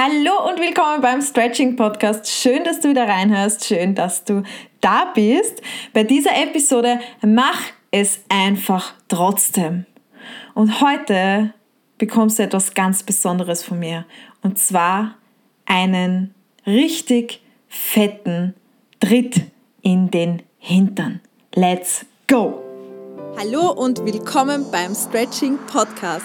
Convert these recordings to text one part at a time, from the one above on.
Hallo und willkommen beim Stretching Podcast. Schön, dass du wieder reinhörst. Schön, dass du da bist. Bei dieser Episode mach es einfach trotzdem. Und heute bekommst du etwas ganz Besonderes von mir. Und zwar einen richtig fetten Tritt in den Hintern. Let's go! Hallo und willkommen beim Stretching Podcast.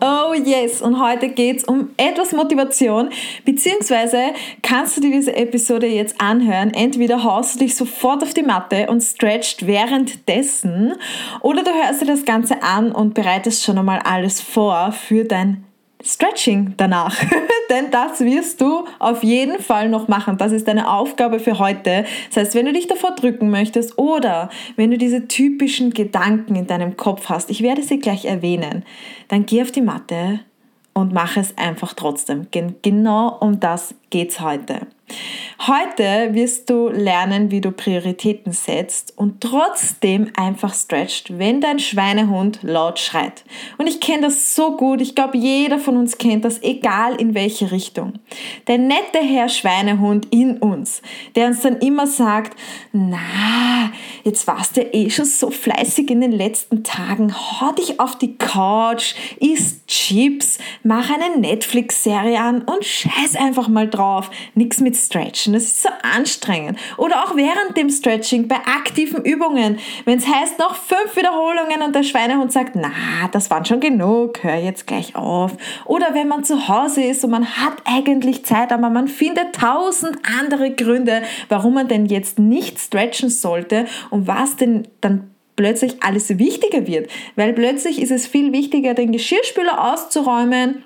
Oh yes, und heute geht es um etwas Motivation, beziehungsweise kannst du dir diese Episode jetzt anhören. Entweder haust du dich sofort auf die Matte und stretcht währenddessen, oder du hörst dir das Ganze an und bereitest schon einmal alles vor für dein Stretching danach. Denn das wirst du auf jeden Fall noch machen. Das ist deine Aufgabe für heute. Das heißt, wenn du dich davor drücken möchtest oder wenn du diese typischen Gedanken in deinem Kopf hast, ich werde sie gleich erwähnen, dann geh auf die Matte und mach es einfach trotzdem. Genau um das geht es heute. Heute wirst du lernen, wie du Prioritäten setzt und trotzdem einfach stretcht, wenn dein Schweinehund laut schreit. Und ich kenne das so gut, ich glaube, jeder von uns kennt das, egal in welche Richtung. Der nette Herr Schweinehund in uns, der uns dann immer sagt, na, jetzt warst du eh schon so fleißig in den letzten Tagen, hau dich auf die Couch, isst Chips, mach eine Netflix-Serie an und scheiß einfach mal drauf. Nix mit Stretchen, das ist so anstrengend. Oder auch während dem Stretching bei aktiven Übungen, wenn es heißt noch fünf Wiederholungen und der Schweinehund sagt, na, das waren schon genug, hör jetzt gleich auf. Oder wenn man zu Hause ist und man hat eigentlich Zeit, aber man findet tausend andere Gründe, warum man denn jetzt nicht stretchen sollte und was denn dann plötzlich alles wichtiger wird. Weil plötzlich ist es viel wichtiger, den Geschirrspüler auszuräumen,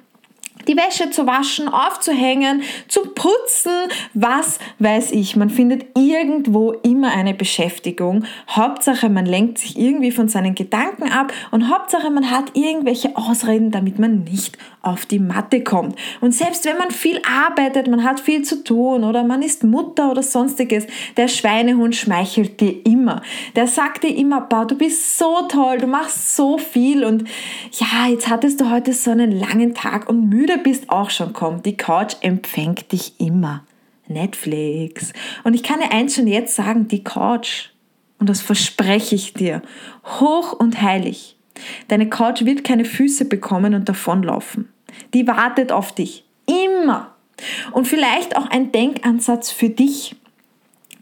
die Wäsche zu waschen, aufzuhängen, zu putzen, was weiß ich. Man findet irgendwo immer eine Beschäftigung. Hauptsache, man lenkt sich irgendwie von seinen Gedanken ab und Hauptsache, man hat irgendwelche Ausreden, damit man nicht auf die Matte kommt. Und selbst wenn man viel arbeitet, man hat viel zu tun oder man ist Mutter oder sonstiges, der Schweinehund schmeichelt dir immer. Der sagt dir immer, Bau, du bist so toll, du machst so viel und ja, jetzt hattest du heute so einen langen Tag und müde müde bist, auch schon kommt. Die Couch empfängt dich immer. Netflix. Und ich kann dir eins schon jetzt sagen, die Couch, und das verspreche ich dir, hoch und heilig. Deine Couch wird keine Füße bekommen und davonlaufen. Die wartet auf dich. Immer. Und vielleicht auch ein Denkansatz für dich.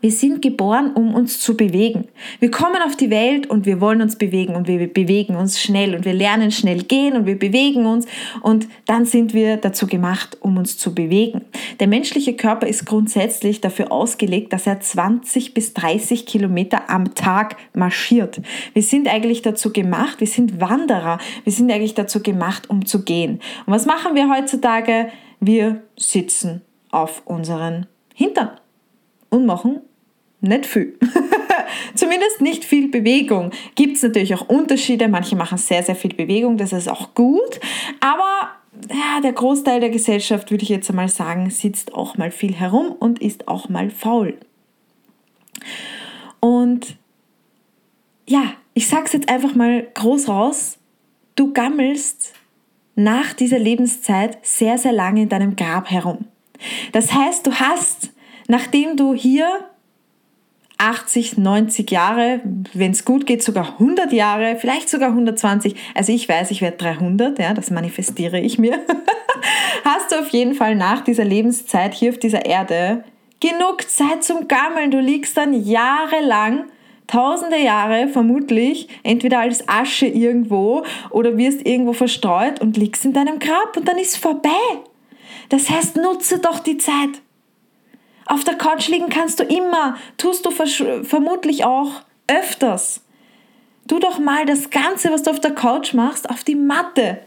Wir sind geboren, um uns zu bewegen. Wir kommen auf die Welt und wir wollen uns bewegen und wir bewegen uns schnell und wir lernen schnell gehen und wir bewegen uns und dann sind wir dazu gemacht, um uns zu bewegen. Der menschliche Körper ist grundsätzlich dafür ausgelegt, dass er 20 bis 30 Kilometer am Tag marschiert. Wir sind eigentlich dazu gemacht, wir sind Wanderer, wir sind eigentlich dazu gemacht, um zu gehen. Und was machen wir heutzutage? Wir sitzen auf unseren Hintern und machen nicht viel. Zumindest nicht viel Bewegung. Gibt es natürlich auch Unterschiede. Manche machen sehr, sehr viel Bewegung, das ist auch gut. Aber ja, der Großteil der Gesellschaft, würde ich jetzt einmal sagen, sitzt auch mal viel herum und ist auch mal faul. Und ja, ich sage es jetzt einfach mal groß raus. Du gammelst nach dieser Lebenszeit sehr, sehr lange in deinem Grab herum. Das heißt, du hast, nachdem du hier 80, 90 Jahre, wenn es gut geht, sogar 100 Jahre, vielleicht sogar 120. Also ich weiß, ich werde 300, ja, das manifestiere ich mir. Hast du auf jeden Fall nach dieser Lebenszeit hier auf dieser Erde genug Zeit zum Gammeln. Du liegst dann jahrelang, tausende Jahre vermutlich, entweder als Asche irgendwo oder wirst irgendwo verstreut und liegst in deinem Grab und dann ist vorbei. Das heißt, nutze doch die Zeit. Auf der Couch liegen kannst du immer, tust du vermutlich auch öfters. Tu doch mal das Ganze, was du auf der Couch machst, auf die Matte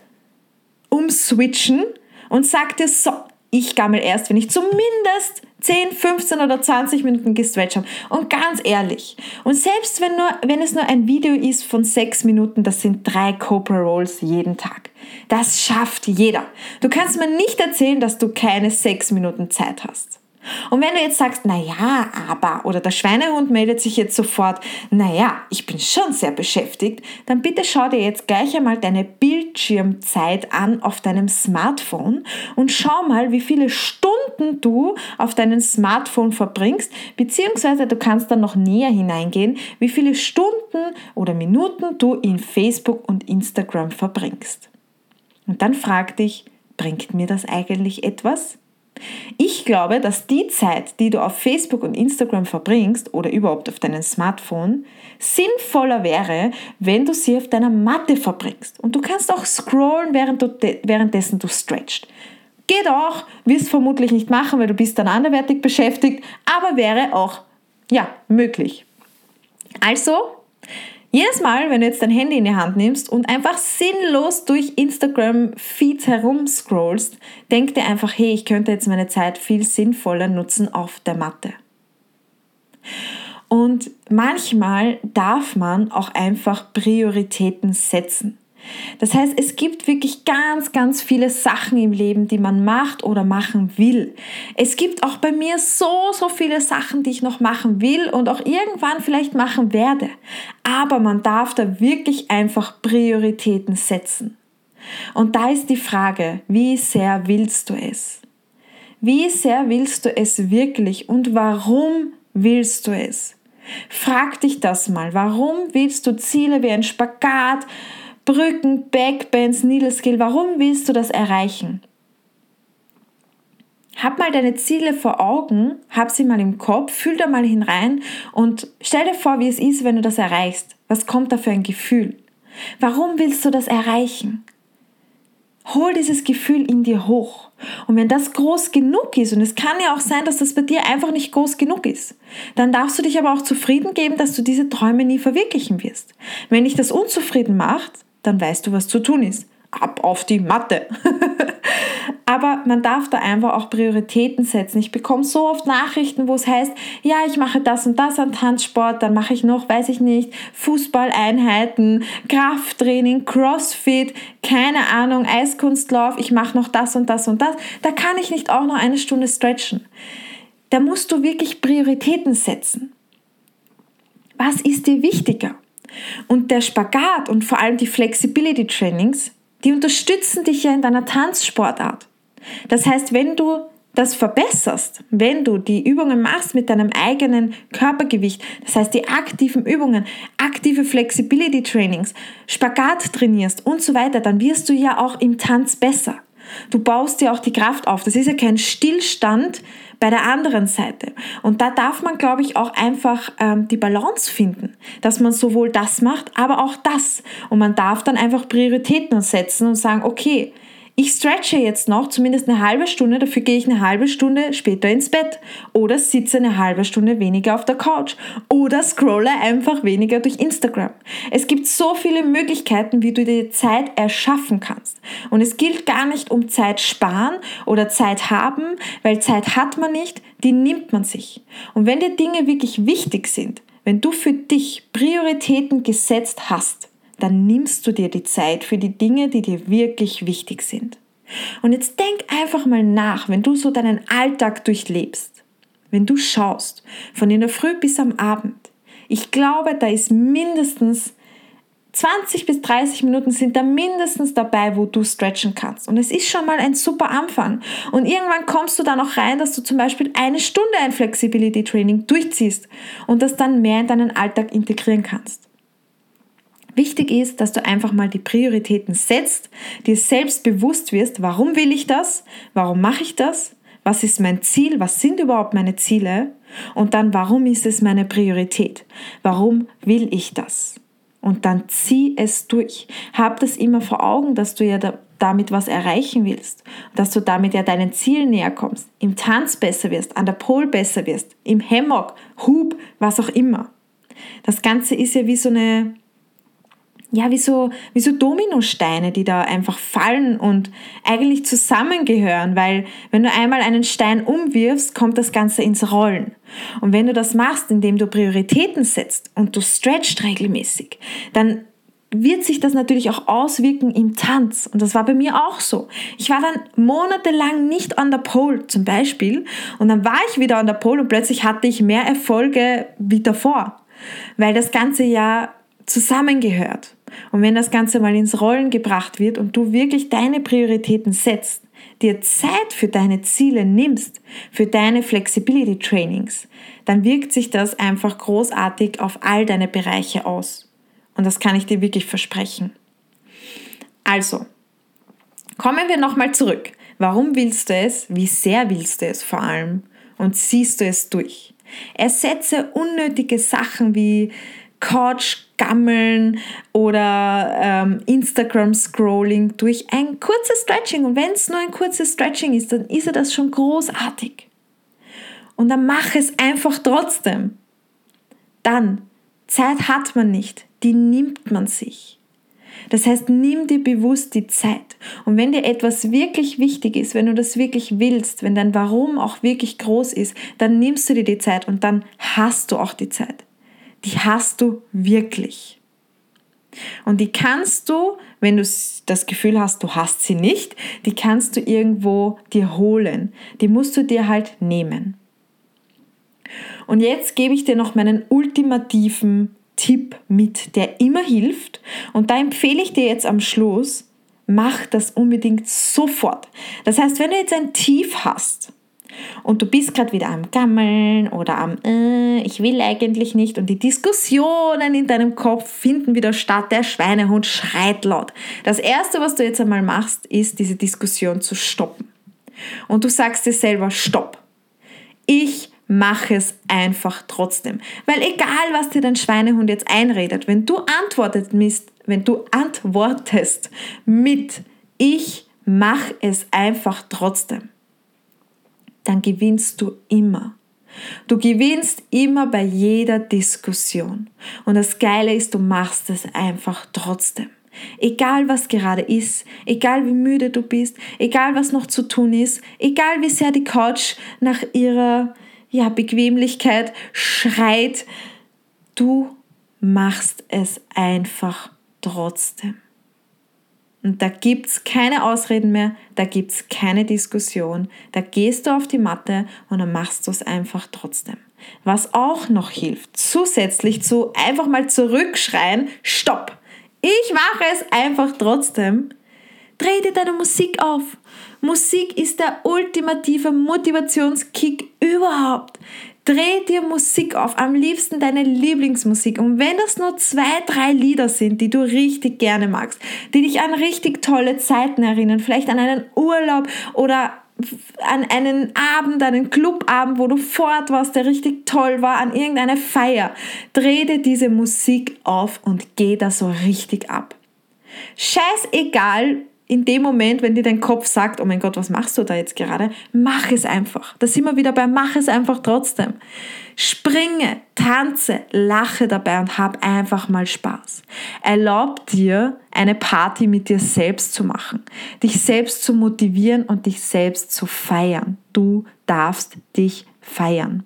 umswitchen und sag dir so, ich gammel erst, wenn ich zumindest 10, 15 oder 20 Minuten gestretcht haben. Und ganz ehrlich, und selbst wenn, nur, wenn es nur ein Video ist von 6 Minuten, das sind drei Cobra Rolls jeden Tag. Das schafft jeder. Du kannst mir nicht erzählen, dass du keine 6 Minuten Zeit hast. Und wenn du jetzt sagst, na ja, aber, oder der Schweinehund meldet sich jetzt sofort, na ja, ich bin schon sehr beschäftigt, dann bitte schau dir jetzt gleich einmal deine Bildschirmzeit an auf deinem Smartphone und schau mal, wie viele Stunden du auf deinem Smartphone verbringst, beziehungsweise du kannst dann noch näher hineingehen, wie viele Stunden oder Minuten du in Facebook und Instagram verbringst. Und dann frag dich, bringt mir das eigentlich etwas? Ich glaube, dass die Zeit, die du auf Facebook und Instagram verbringst oder überhaupt auf deinem Smartphone, sinnvoller wäre, wenn du sie auf deiner Matte verbringst. Und du kannst auch scrollen, während du währenddessen du stretchst. Geht auch, wirst vermutlich nicht machen, weil du bist dann anderweitig beschäftigt, aber wäre auch ja, möglich. Also, jedes Mal, wenn du jetzt dein Handy in die Hand nimmst und einfach sinnlos durch Instagram-Feeds herumscrollst, denk dir einfach, hey, ich könnte jetzt meine Zeit viel sinnvoller nutzen auf der Matte. Und manchmal darf man auch einfach Prioritäten setzen. Das heißt, es gibt wirklich ganz, ganz viele Sachen im Leben, die man macht oder machen will. Es gibt auch bei mir so, so viele Sachen, die ich noch machen will und auch irgendwann vielleicht machen werde. Aber man darf da wirklich einfach Prioritäten setzen. Und da ist die Frage, wie sehr willst du es? Wie sehr willst du es wirklich und warum willst du es? Frag dich das mal. Warum willst du Ziele wie ein Spagat, Brücken, Backbends, Needle Skill. Warum willst du das erreichen? Hab mal deine Ziele vor Augen, hab sie mal im Kopf, fühl da mal hinein und stell dir vor, wie es ist, wenn du das erreichst. Was kommt da für ein Gefühl? Warum willst du das erreichen? Hol dieses Gefühl in dir hoch. Und wenn das groß genug ist, und es kann ja auch sein, dass das bei dir einfach nicht groß genug ist, dann darfst du dich aber auch zufrieden geben, dass du diese Träume nie verwirklichen wirst. Wenn dich das unzufrieden macht, dann weißt du, was zu tun ist. Ab auf die Matte. Aber man darf da einfach auch Prioritäten setzen. Ich bekomme so oft Nachrichten, wo es heißt, ja, ich mache das und das an Tanzsport, dann mache ich noch, weiß ich nicht, Fußballeinheiten, Krafttraining, Crossfit, keine Ahnung, Eiskunstlauf, ich mache noch das und das und das. Da kann ich nicht auch noch eine Stunde stretchen. Da musst du wirklich Prioritäten setzen. Was ist dir wichtiger? Und der Spagat und vor allem die Flexibility Trainings, die unterstützen dich ja in deiner Tanzsportart. Das heißt, wenn du das verbesserst, wenn du die Übungen machst mit deinem eigenen Körpergewicht, das heißt die aktiven Übungen, aktive Flexibility Trainings, Spagat trainierst und so weiter, dann wirst du ja auch im Tanz besser. Du baust dir auch die Kraft auf. Das ist ja kein Stillstand bei der anderen Seite. Und da darf man, glaube ich, auch einfach ähm, die Balance finden, dass man sowohl das macht, aber auch das. Und man darf dann einfach Prioritäten setzen und sagen, okay, ich stretche jetzt noch zumindest eine halbe Stunde, dafür gehe ich eine halbe Stunde später ins Bett oder sitze eine halbe Stunde weniger auf der Couch oder scrolle einfach weniger durch Instagram. Es gibt so viele Möglichkeiten, wie du dir Zeit erschaffen kannst. Und es gilt gar nicht um Zeit sparen oder Zeit haben, weil Zeit hat man nicht, die nimmt man sich. Und wenn dir Dinge wirklich wichtig sind, wenn du für dich Prioritäten gesetzt hast, dann nimmst du dir die Zeit für die Dinge, die dir wirklich wichtig sind. Und jetzt denk einfach mal nach, wenn du so deinen Alltag durchlebst, wenn du schaust, von in der Früh bis am Abend. Ich glaube, da ist mindestens 20 bis 30 Minuten sind da mindestens dabei, wo du stretchen kannst. Und es ist schon mal ein super Anfang. Und irgendwann kommst du da noch rein, dass du zum Beispiel eine Stunde ein Flexibility Training durchziehst und das dann mehr in deinen Alltag integrieren kannst. Wichtig ist, dass du einfach mal die Prioritäten setzt, dir selbst bewusst wirst, warum will ich das, warum mache ich das, was ist mein Ziel, was sind überhaupt meine Ziele? Und dann, warum ist es meine Priorität, warum will ich das. Und dann zieh es durch. Hab das immer vor Augen, dass du ja damit was erreichen willst, dass du damit ja deinen Zielen näher kommst, im Tanz besser wirst, an der Pole besser wirst, im Hammock, Hub, was auch immer. Das Ganze ist ja wie so eine ja, wie so, wie so Dominosteine, die da einfach fallen und eigentlich zusammengehören, weil wenn du einmal einen Stein umwirfst, kommt das Ganze ins Rollen. Und wenn du das machst, indem du Prioritäten setzt und du stretchst regelmäßig, dann wird sich das natürlich auch auswirken im Tanz. Und das war bei mir auch so. Ich war dann monatelang nicht an der Pole zum Beispiel und dann war ich wieder an der Pole und plötzlich hatte ich mehr Erfolge wie davor, weil das Ganze ja zusammengehört. Und wenn das Ganze mal ins Rollen gebracht wird und du wirklich deine Prioritäten setzt, dir Zeit für deine Ziele nimmst, für deine Flexibility Trainings, dann wirkt sich das einfach großartig auf all deine Bereiche aus. Und das kann ich dir wirklich versprechen. Also, kommen wir nochmal zurück. Warum willst du es? Wie sehr willst du es vor allem? Und ziehst du es durch? Ersetze unnötige Sachen wie Couch Gammeln oder ähm, Instagram-Scrolling durch ein kurzes Stretching. Und wenn es nur ein kurzes Stretching ist, dann ist er das schon großartig. Und dann mach es einfach trotzdem. Dann, Zeit hat man nicht, die nimmt man sich. Das heißt, nimm dir bewusst die Zeit. Und wenn dir etwas wirklich wichtig ist, wenn du das wirklich willst, wenn dein Warum auch wirklich groß ist, dann nimmst du dir die Zeit und dann hast du auch die Zeit die hast du wirklich. Und die kannst du, wenn du das Gefühl hast, du hast sie nicht, die kannst du irgendwo dir holen. Die musst du dir halt nehmen. Und jetzt gebe ich dir noch meinen ultimativen Tipp mit, der immer hilft. Und da empfehle ich dir jetzt am Schluss, mach das unbedingt sofort. Das heißt, wenn du jetzt ein Tief hast, und du bist gerade wieder am Gammeln oder am äh, ich will eigentlich nicht und die Diskussionen in deinem Kopf finden wieder statt, der Schweinehund schreit laut. Das Erste, was du jetzt einmal machst, ist diese Diskussion zu stoppen. Und du sagst dir selber, stopp. Ich mache es einfach trotzdem. Weil egal, was dir dein Schweinehund jetzt einredet, wenn du antwortet, wenn du antwortest mit ich mache es einfach trotzdem, dann gewinnst du immer. Du gewinnst immer bei jeder Diskussion. Und das Geile ist, du machst es einfach trotzdem. Egal was gerade ist, egal wie müde du bist, egal was noch zu tun ist, egal wie sehr die Couch nach ihrer ja, Bequemlichkeit schreit, du machst es einfach trotzdem. Und da gibt es keine Ausreden mehr, da gibt es keine Diskussion. Da gehst du auf die Matte und dann machst du es einfach trotzdem. Was auch noch hilft, zusätzlich zu einfach mal zurückschreien, stopp, ich mache es einfach trotzdem, dreh dir deine Musik auf. Musik ist der ultimative Motivationskick überhaupt. Dreh dir Musik auf, am liebsten deine Lieblingsmusik. Und wenn das nur zwei, drei Lieder sind, die du richtig gerne magst, die dich an richtig tolle Zeiten erinnern, vielleicht an einen Urlaub oder an einen Abend, einen Clubabend, wo du fort warst, der richtig toll war, an irgendeine Feier. Dreh dir diese Musik auf und geh da so richtig ab. Scheißegal, in dem Moment, wenn dir dein Kopf sagt, oh mein Gott, was machst du da jetzt gerade, mach es einfach. Da sind wir wieder bei, mach es einfach trotzdem. Springe, tanze, lache dabei und hab einfach mal Spaß. Erlaub dir, eine Party mit dir selbst zu machen, dich selbst zu motivieren und dich selbst zu feiern. Du darfst dich feiern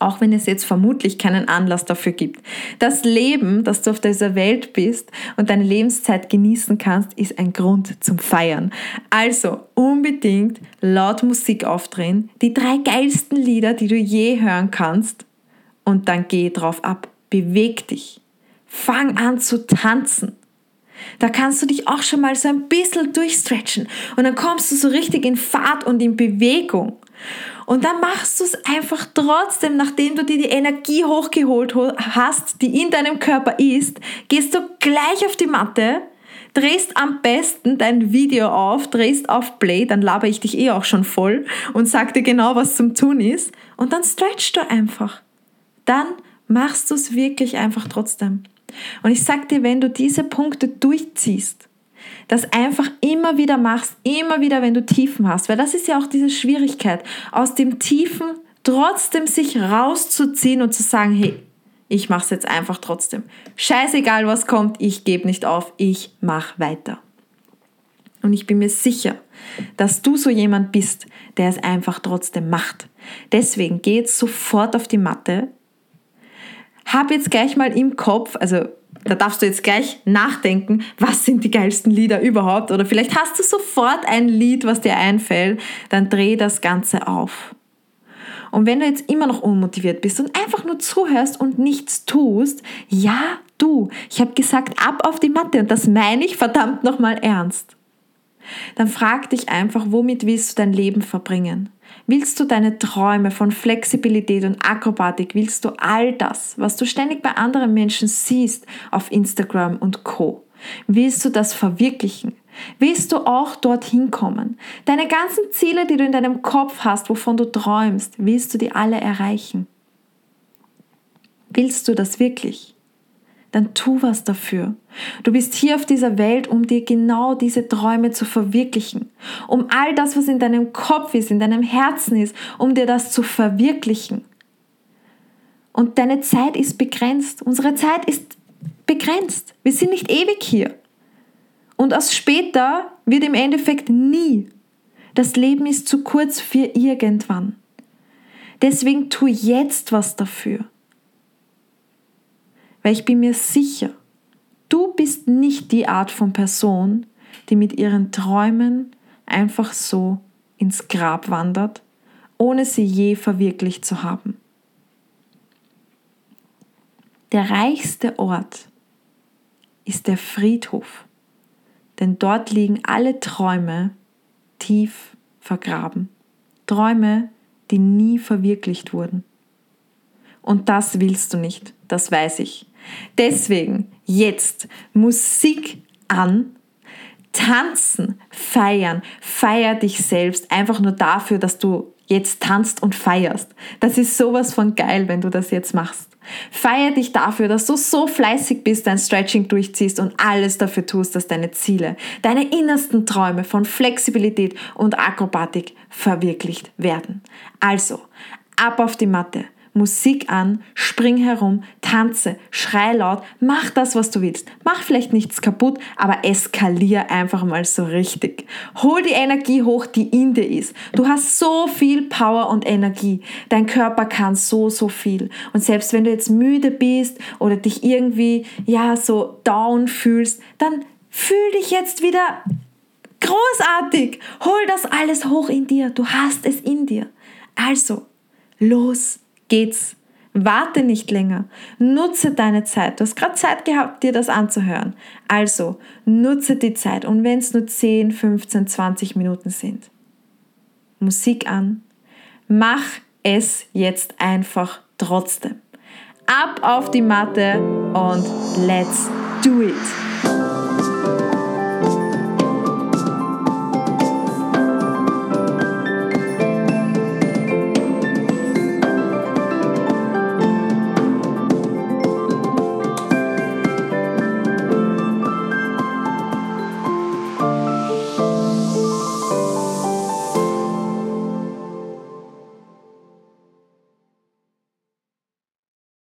auch wenn es jetzt vermutlich keinen Anlass dafür gibt. Das Leben, dass du auf dieser Welt bist und deine Lebenszeit genießen kannst, ist ein Grund zum Feiern. Also unbedingt laut Musik aufdrehen, die drei geilsten Lieder, die du je hören kannst und dann geh drauf ab. Beweg dich. Fang an zu tanzen. Da kannst du dich auch schon mal so ein bisschen durchstretchen und dann kommst du so richtig in Fahrt und in Bewegung. Und dann machst du es einfach trotzdem, nachdem du dir die Energie hochgeholt hast, die in deinem Körper ist, gehst du gleich auf die Matte, drehst am besten dein Video auf, drehst auf Play, dann laber ich dich eh auch schon voll und sag dir genau, was zum Tun ist. Und dann stretchst du einfach. Dann machst du es wirklich einfach trotzdem. Und ich sag dir, wenn du diese Punkte durchziehst, das einfach immer wieder machst, immer wieder, wenn du Tiefen hast, weil das ist ja auch diese Schwierigkeit, aus dem Tiefen trotzdem sich rauszuziehen und zu sagen, hey, ich mache es jetzt einfach trotzdem. Scheißegal, was kommt, ich gebe nicht auf, ich mache weiter. Und ich bin mir sicher, dass du so jemand bist, der es einfach trotzdem macht. Deswegen geh jetzt sofort auf die Matte. Hab jetzt gleich mal im Kopf, also da darfst du jetzt gleich nachdenken, was sind die geilsten Lieder überhaupt? Oder vielleicht hast du sofort ein Lied, was dir einfällt, dann dreh das Ganze auf. Und wenn du jetzt immer noch unmotiviert bist und einfach nur zuhörst und nichts tust, ja, du, ich habe gesagt, ab auf die Matte und das meine ich verdammt nochmal ernst. Dann frag dich einfach, womit willst du dein Leben verbringen? Willst du deine Träume von Flexibilität und Akrobatik, willst du all das, was du ständig bei anderen Menschen siehst auf Instagram und Co? Willst du das verwirklichen? Willst du auch dorthin kommen? Deine ganzen Ziele, die du in deinem Kopf hast, wovon du träumst, willst du die alle erreichen? Willst du das wirklich? Dann tu was dafür. Du bist hier auf dieser Welt, um dir genau diese Träume zu verwirklichen. Um all das, was in deinem Kopf ist, in deinem Herzen ist, um dir das zu verwirklichen. Und deine Zeit ist begrenzt. Unsere Zeit ist begrenzt. Wir sind nicht ewig hier. Und aus später wird im Endeffekt nie. Das Leben ist zu kurz für irgendwann. Deswegen tu jetzt was dafür. Weil ich bin mir sicher, du bist nicht die Art von Person, die mit ihren Träumen einfach so ins Grab wandert, ohne sie je verwirklicht zu haben. Der reichste Ort ist der Friedhof denn dort liegen alle Träume tief vergraben. Träume, die nie verwirklicht wurden. Und das willst du nicht, das weiß ich. Deswegen jetzt Musik an, tanzen, feiern, feier dich selbst einfach nur dafür, dass du jetzt tanzt und feierst. Das ist sowas von geil, wenn du das jetzt machst. Feier dich dafür, dass du so fleißig bist, dein Stretching durchziehst und alles dafür tust, dass deine Ziele, deine innersten Träume von Flexibilität und Akrobatik verwirklicht werden. Also, ab auf die Matte Musik an, spring herum, tanze, schrei laut, mach das, was du willst. Mach vielleicht nichts kaputt, aber eskalier einfach mal so richtig. Hol die Energie hoch, die in dir ist. Du hast so viel Power und Energie. Dein Körper kann so, so viel. Und selbst wenn du jetzt müde bist oder dich irgendwie, ja, so down fühlst, dann fühl dich jetzt wieder großartig. Hol das alles hoch in dir. Du hast es in dir. Also, los geht's. Warte nicht länger. Nutze deine Zeit. Du hast gerade Zeit gehabt, dir das anzuhören. Also nutze die Zeit. Und wenn es nur 10, 15, 20 Minuten sind. Musik an. Mach es jetzt einfach trotzdem. Ab auf die Matte und let's do it.